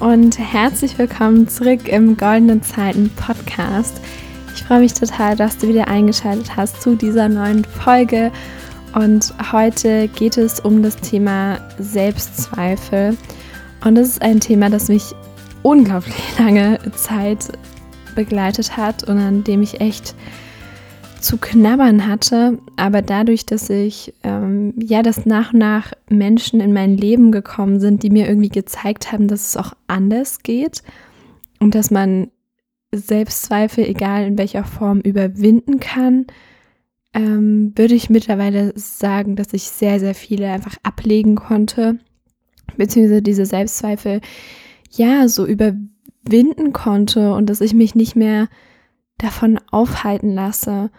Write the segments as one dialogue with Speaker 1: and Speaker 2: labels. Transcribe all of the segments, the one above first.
Speaker 1: und herzlich willkommen zurück im Goldenen Zeiten Podcast. Ich freue mich total, dass du wieder eingeschaltet hast zu dieser neuen Folge. Und heute geht es um das Thema Selbstzweifel. Und das ist ein Thema, das mich unglaublich lange Zeit begleitet hat und an dem ich echt zu knabbern hatte, aber dadurch, dass ich ähm, ja, dass nach und nach Menschen in mein Leben gekommen sind, die mir irgendwie gezeigt haben, dass es auch anders geht und dass man Selbstzweifel, egal in welcher Form, überwinden kann, ähm, würde ich mittlerweile sagen, dass ich sehr, sehr viele einfach ablegen konnte, beziehungsweise diese Selbstzweifel ja so überwinden konnte und dass ich mich nicht mehr davon aufhalten lasse.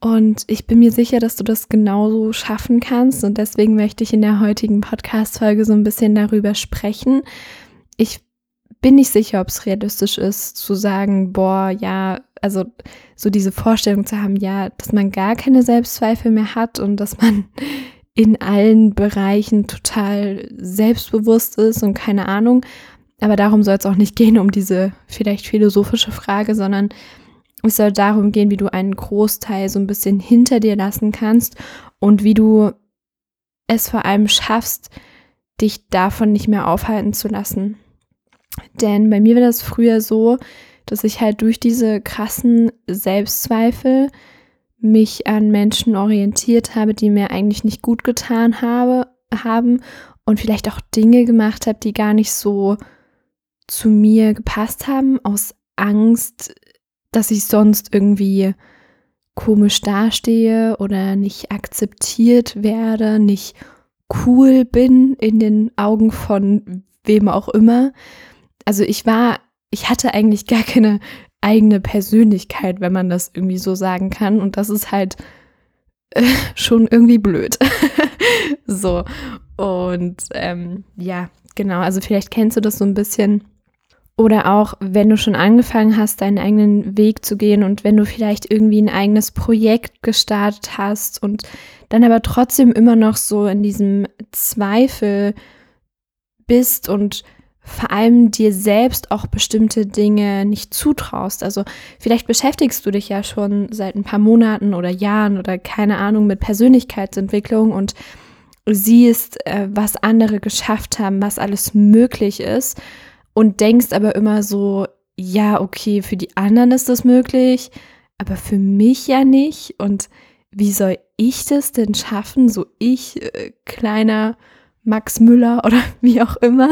Speaker 1: Und ich bin mir sicher, dass du das genauso schaffen kannst. Und deswegen möchte ich in der heutigen Podcast-Folge so ein bisschen darüber sprechen. Ich bin nicht sicher, ob es realistisch ist, zu sagen, boah, ja, also so diese Vorstellung zu haben, ja, dass man gar keine Selbstzweifel mehr hat und dass man in allen Bereichen total selbstbewusst ist und keine Ahnung. Aber darum soll es auch nicht gehen, um diese vielleicht philosophische Frage, sondern es soll darum gehen, wie du einen Großteil so ein bisschen hinter dir lassen kannst und wie du es vor allem schaffst, dich davon nicht mehr aufhalten zu lassen. Denn bei mir war das früher so, dass ich halt durch diese krassen Selbstzweifel mich an Menschen orientiert habe, die mir eigentlich nicht gut getan habe, haben und vielleicht auch Dinge gemacht habe, die gar nicht so zu mir gepasst haben, aus Angst, dass ich sonst irgendwie komisch dastehe oder nicht akzeptiert werde, nicht cool bin in den Augen von wem auch immer. Also ich war, ich hatte eigentlich gar keine eigene Persönlichkeit, wenn man das irgendwie so sagen kann. Und das ist halt äh, schon irgendwie blöd. so. Und ähm, ja, genau. Also vielleicht kennst du das so ein bisschen oder auch, wenn du schon angefangen hast, deinen eigenen Weg zu gehen und wenn du vielleicht irgendwie ein eigenes Projekt gestartet hast und dann aber trotzdem immer noch so in diesem Zweifel bist und vor allem dir selbst auch bestimmte Dinge nicht zutraust. Also vielleicht beschäftigst du dich ja schon seit ein paar Monaten oder Jahren oder keine Ahnung mit Persönlichkeitsentwicklung und siehst, äh, was andere geschafft haben, was alles möglich ist und denkst aber immer so, ja, okay, für die anderen ist das möglich, aber für mich ja nicht. Und wie soll ich das denn schaffen, so ich, äh, kleiner Max Müller oder wie auch immer?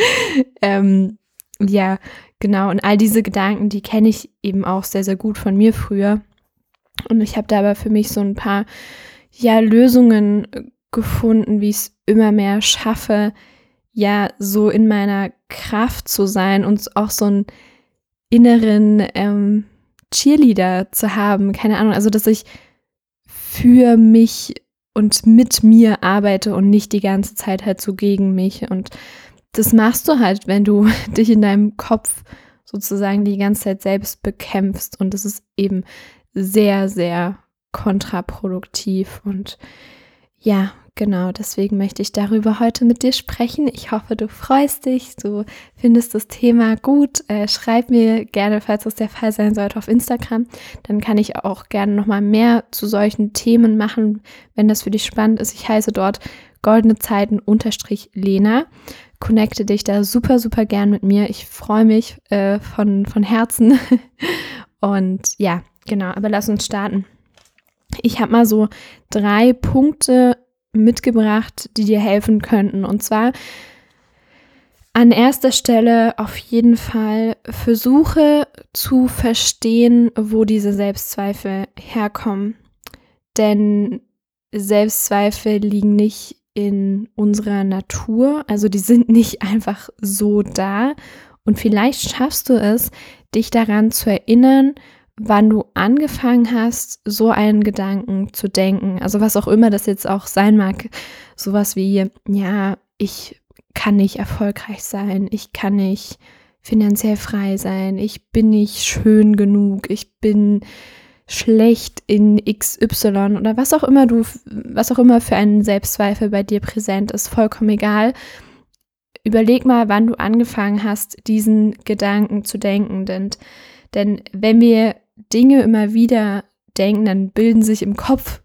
Speaker 1: ähm, ja, genau. Und all diese Gedanken, die kenne ich eben auch sehr, sehr gut von mir früher. Und ich habe da aber für mich so ein paar, ja, Lösungen gefunden, wie ich es immer mehr schaffe, ja so in meiner Kraft zu sein und auch so einen inneren ähm, Cheerleader zu haben. Keine Ahnung, also dass ich für mich und mit mir arbeite und nicht die ganze Zeit halt so gegen mich. Und das machst du halt, wenn du dich in deinem Kopf sozusagen die ganze Zeit selbst bekämpfst. Und das ist eben sehr, sehr kontraproduktiv. Und ja, Genau, deswegen möchte ich darüber heute mit dir sprechen. Ich hoffe, du freust dich, du findest das Thema gut. Äh, schreib mir gerne, falls das der Fall sein sollte, auf Instagram. Dann kann ich auch gerne nochmal mehr zu solchen Themen machen, wenn das für dich spannend ist. Ich heiße dort goldene Zeiten Lena. Connecte dich da super, super gern mit mir. Ich freue mich äh, von, von Herzen. Und ja, genau, aber lass uns starten. Ich habe mal so drei Punkte mitgebracht, die dir helfen könnten. Und zwar an erster Stelle auf jeden Fall versuche zu verstehen, wo diese Selbstzweifel herkommen. Denn Selbstzweifel liegen nicht in unserer Natur, also die sind nicht einfach so da. Und vielleicht schaffst du es, dich daran zu erinnern, wann du angefangen hast, so einen Gedanken zu denken. Also was auch immer das jetzt auch sein mag. Sowas wie, ja, ich kann nicht erfolgreich sein, ich kann nicht finanziell frei sein, ich bin nicht schön genug, ich bin schlecht in XY oder was auch immer du, was auch immer für einen Selbstzweifel bei dir präsent ist, vollkommen egal. überleg mal, wann du angefangen hast, diesen Gedanken zu denken. Denn, denn wenn wir Dinge immer wieder denken, dann bilden sich im Kopf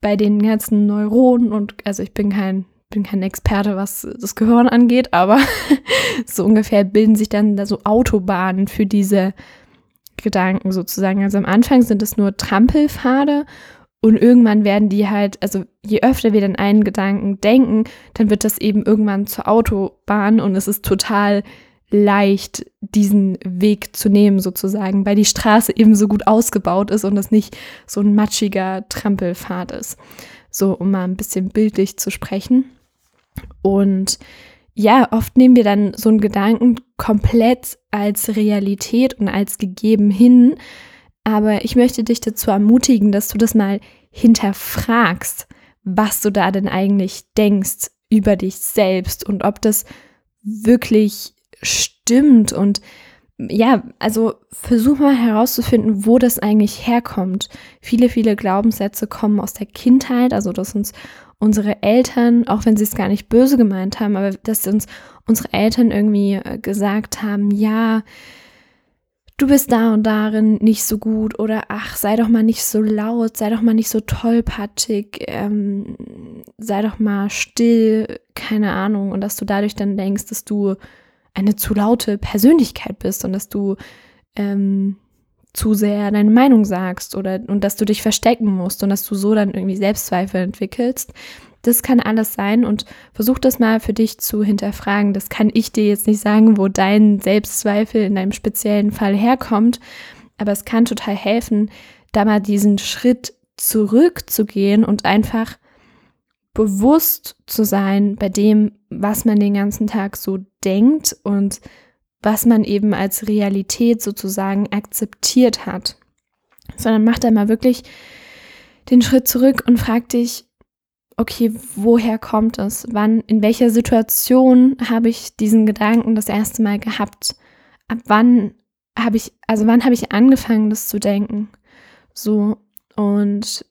Speaker 1: bei den ganzen Neuronen und also ich bin kein bin kein Experte, was das Gehirn angeht, aber so ungefähr bilden sich dann da so Autobahnen für diese Gedanken sozusagen. Also am Anfang sind es nur Trampelpfade und irgendwann werden die halt, also je öfter wir dann einen Gedanken denken, dann wird das eben irgendwann zur Autobahn und es ist total leicht, diesen Weg zu nehmen sozusagen, weil die Straße eben so gut ausgebaut ist und es nicht so ein matschiger Trampelpfad ist. So, um mal ein bisschen bildlich zu sprechen. Und ja, oft nehmen wir dann so einen Gedanken komplett als Realität und als gegeben hin. Aber ich möchte dich dazu ermutigen, dass du das mal hinterfragst, was du da denn eigentlich denkst über dich selbst und ob das wirklich stimmt. Und ja, also versuch mal herauszufinden, wo das eigentlich herkommt. Viele, viele Glaubenssätze kommen aus der Kindheit, also dass uns unsere Eltern, auch wenn sie es gar nicht böse gemeint haben, aber dass uns unsere Eltern irgendwie äh, gesagt haben, ja, du bist da und darin nicht so gut oder ach, sei doch mal nicht so laut, sei doch mal nicht so tollpatschig, ähm, sei doch mal still, keine Ahnung. Und dass du dadurch dann denkst, dass du eine zu laute Persönlichkeit bist und dass du ähm, zu sehr deine Meinung sagst oder und dass du dich verstecken musst und dass du so dann irgendwie Selbstzweifel entwickelst. Das kann alles sein und versuch das mal für dich zu hinterfragen. Das kann ich dir jetzt nicht sagen, wo dein Selbstzweifel in deinem speziellen Fall herkommt, aber es kann total helfen, da mal diesen Schritt zurückzugehen und einfach bewusst zu sein bei dem, was man den ganzen Tag so denkt und was man eben als Realität sozusagen akzeptiert hat. Sondern mach da mal wirklich den Schritt zurück und frag dich, okay, woher kommt es? Wann, in welcher Situation habe ich diesen Gedanken das erste Mal gehabt? Ab wann habe ich, also wann habe ich angefangen, das zu denken? So, und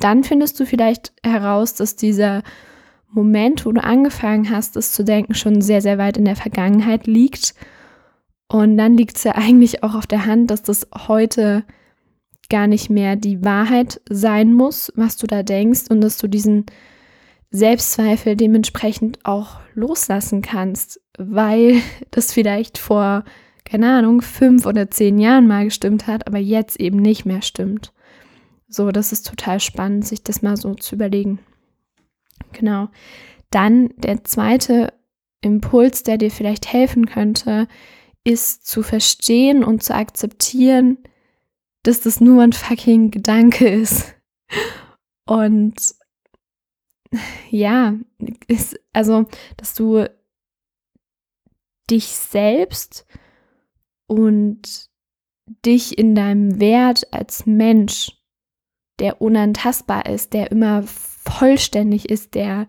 Speaker 1: dann findest du vielleicht heraus, dass dieser Moment, wo du angefangen hast, das zu denken, schon sehr, sehr weit in der Vergangenheit liegt und dann liegt es ja eigentlich auch auf der Hand, dass das heute gar nicht mehr die Wahrheit sein muss, was du da denkst und dass du diesen Selbstzweifel dementsprechend auch loslassen kannst, weil das vielleicht vor, keine Ahnung, fünf oder zehn Jahren mal gestimmt hat, aber jetzt eben nicht mehr stimmt. So, das ist total spannend, sich das mal so zu überlegen. Genau. Dann der zweite Impuls, der dir vielleicht helfen könnte, ist zu verstehen und zu akzeptieren, dass das nur ein fucking Gedanke ist. Und ja, ist, also, dass du dich selbst und dich in deinem Wert als Mensch, der unantastbar ist, der immer vollständig ist, der,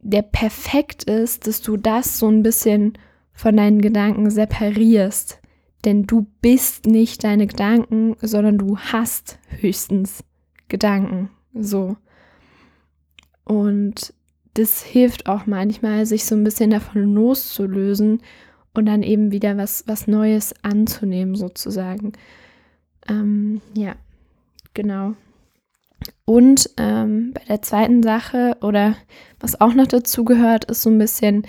Speaker 1: der perfekt ist, dass du das so ein bisschen von deinen Gedanken separierst. Denn du bist nicht deine Gedanken, sondern du hast höchstens Gedanken. So. Und das hilft auch manchmal, sich so ein bisschen davon loszulösen und dann eben wieder was, was Neues anzunehmen, sozusagen. Ähm, ja, genau. Und ähm, bei der zweiten Sache oder was auch noch dazu gehört, ist so ein bisschen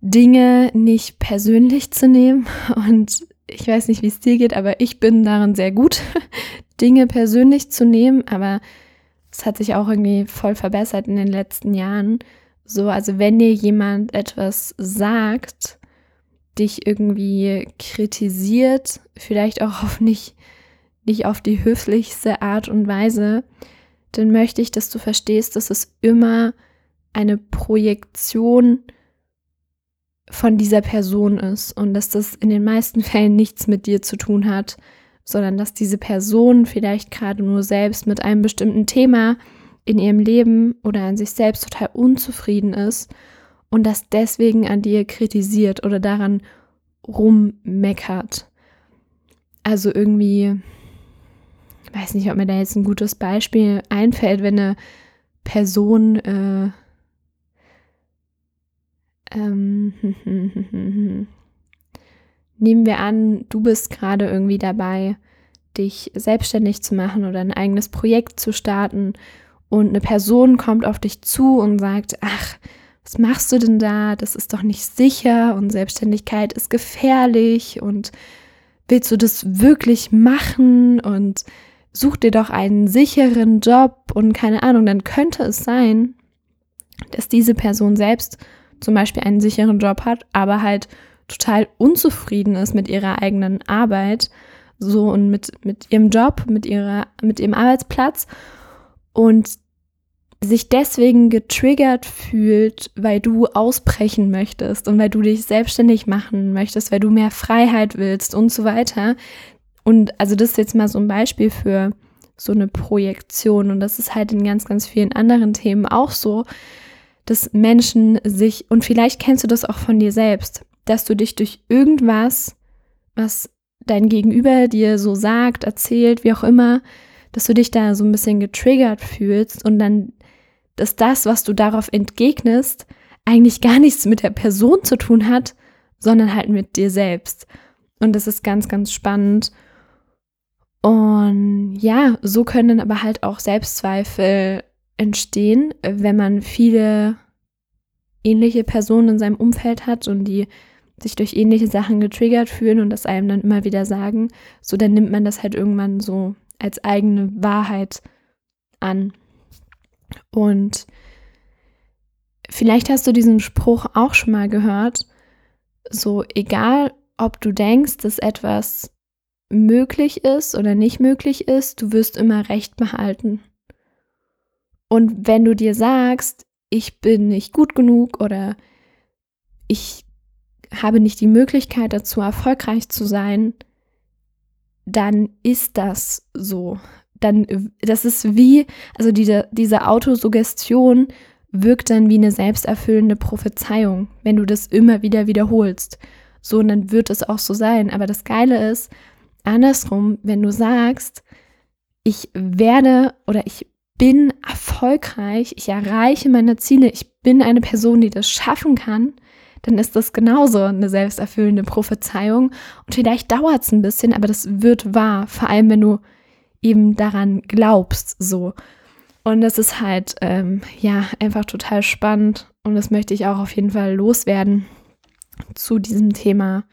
Speaker 1: Dinge nicht persönlich zu nehmen. Und ich weiß nicht, wie es dir geht, aber ich bin darin sehr gut, Dinge persönlich zu nehmen. Aber es hat sich auch irgendwie voll verbessert in den letzten Jahren. So, also wenn dir jemand etwas sagt, dich irgendwie kritisiert, vielleicht auch auf nicht, nicht auf die höflichste Art und Weise, dann möchte ich, dass du verstehst, dass es immer eine Projektion von dieser Person ist und dass das in den meisten Fällen nichts mit dir zu tun hat, sondern dass diese Person vielleicht gerade nur selbst mit einem bestimmten Thema in ihrem Leben oder an sich selbst total unzufrieden ist und das deswegen an dir kritisiert oder daran rummeckert. Also irgendwie, ich weiß nicht, ob mir da jetzt ein gutes Beispiel einfällt, wenn eine Person äh, ähm, nehmen wir an, du bist gerade irgendwie dabei, dich selbstständig zu machen oder ein eigenes Projekt zu starten und eine Person kommt auf dich zu und sagt, ach, was machst du denn da? Das ist doch nicht sicher und Selbstständigkeit ist gefährlich und willst du das wirklich machen und such dir doch einen sicheren Job und keine Ahnung, dann könnte es sein, dass diese Person selbst zum Beispiel einen sicheren Job hat, aber halt total unzufrieden ist mit ihrer eigenen Arbeit, so und mit, mit ihrem Job, mit ihrer, mit ihrem Arbeitsplatz und sich deswegen getriggert fühlt, weil du ausbrechen möchtest und weil du dich selbstständig machen möchtest, weil du mehr Freiheit willst und so weiter. Und also das ist jetzt mal so ein Beispiel für so eine Projektion und das ist halt in ganz, ganz vielen anderen Themen auch so, dass Menschen sich, und vielleicht kennst du das auch von dir selbst, dass du dich durch irgendwas, was dein Gegenüber dir so sagt, erzählt, wie auch immer, dass du dich da so ein bisschen getriggert fühlst und dann, dass das, was du darauf entgegnest, eigentlich gar nichts mit der Person zu tun hat, sondern halt mit dir selbst. Und das ist ganz, ganz spannend. Und ja, so können aber halt auch Selbstzweifel entstehen, wenn man viele ähnliche Personen in seinem Umfeld hat und die sich durch ähnliche Sachen getriggert fühlen und das einem dann immer wieder sagen, so dann nimmt man das halt irgendwann so als eigene Wahrheit an. Und vielleicht hast du diesen Spruch auch schon mal gehört, so egal, ob du denkst, dass etwas möglich ist oder nicht möglich ist, du wirst immer recht behalten. Und wenn du dir sagst, ich bin nicht gut genug oder ich habe nicht die Möglichkeit dazu, erfolgreich zu sein, dann ist das so. Dann, das ist wie, also diese, diese Autosuggestion wirkt dann wie eine selbsterfüllende Prophezeiung, wenn du das immer wieder wiederholst. So, und dann wird es auch so sein. Aber das Geile ist, andersrum, wenn du sagst, ich werde oder ich bin erfolgreich, ich erreiche meine Ziele, ich bin eine Person, die das schaffen kann, dann ist das genauso eine selbsterfüllende Prophezeiung. Und vielleicht dauert es ein bisschen, aber das wird wahr, vor allem wenn du eben daran glaubst, so. Und das ist halt, ähm, ja, einfach total spannend. Und das möchte ich auch auf jeden Fall loswerden zu diesem Thema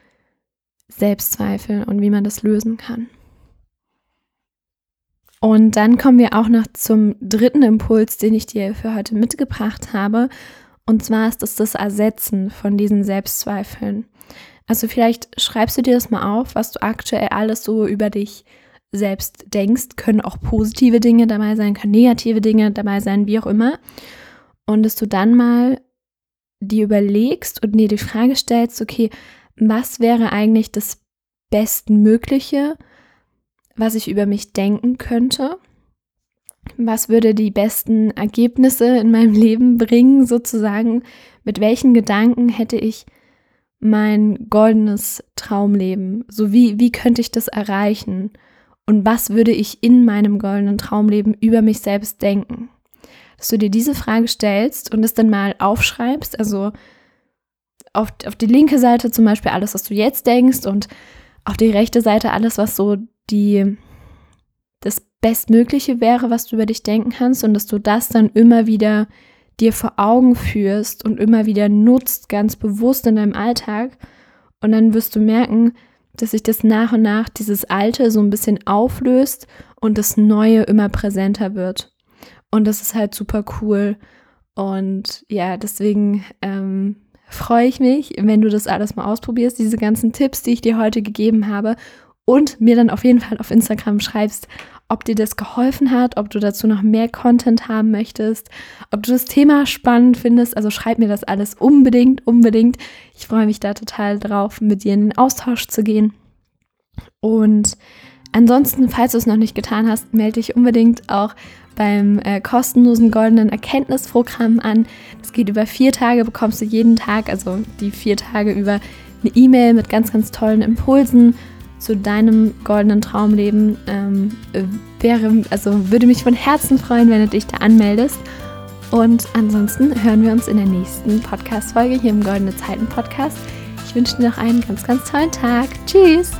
Speaker 1: Selbstzweifel und wie man das lösen kann. Und dann kommen wir auch noch zum dritten Impuls, den ich dir für heute mitgebracht habe. Und zwar ist es das Ersetzen von diesen Selbstzweifeln. Also vielleicht schreibst du dir das mal auf, was du aktuell alles so über dich selbst denkst. Können auch positive Dinge dabei sein, können negative Dinge dabei sein, wie auch immer. Und dass du dann mal dir überlegst und dir die Frage stellst, okay, was wäre eigentlich das Bestmögliche, was ich über mich denken könnte? Was würde die besten Ergebnisse in meinem Leben bringen, sozusagen? Mit welchen Gedanken hätte ich mein goldenes Traumleben? So wie, wie könnte ich das erreichen? Und was würde ich in meinem goldenen Traumleben über mich selbst denken? Dass du dir diese Frage stellst und es dann mal aufschreibst, also auf, auf die linke Seite zum Beispiel alles, was du jetzt denkst und auf die rechte Seite alles, was so die, das Bestmögliche wäre, was du über dich denken kannst und dass du das dann immer wieder dir vor Augen führst und immer wieder nutzt, ganz bewusst in deinem Alltag. Und dann wirst du merken, dass sich das nach und nach dieses Alte so ein bisschen auflöst und das Neue immer präsenter wird. Und das ist halt super cool. Und ja, deswegen ähm, freue ich mich, wenn du das alles mal ausprobierst, diese ganzen Tipps, die ich dir heute gegeben habe und mir dann auf jeden Fall auf Instagram schreibst, ob dir das geholfen hat, ob du dazu noch mehr Content haben möchtest, ob du das Thema spannend findest. Also schreib mir das alles unbedingt, unbedingt. Ich freue mich da total drauf, mit dir in den Austausch zu gehen. Und ansonsten, falls du es noch nicht getan hast, melde dich unbedingt auch beim äh, kostenlosen goldenen Erkenntnisprogramm an. Das geht über vier Tage, bekommst du jeden Tag, also die vier Tage über eine E-Mail mit ganz, ganz tollen Impulsen zu deinem goldenen Traumleben. Ähm, wäre, also würde mich von Herzen freuen, wenn du dich da anmeldest. Und ansonsten hören wir uns in der nächsten Podcast-Folge hier im Goldene Zeiten Podcast. Ich wünsche dir noch einen ganz, ganz tollen Tag. Tschüss!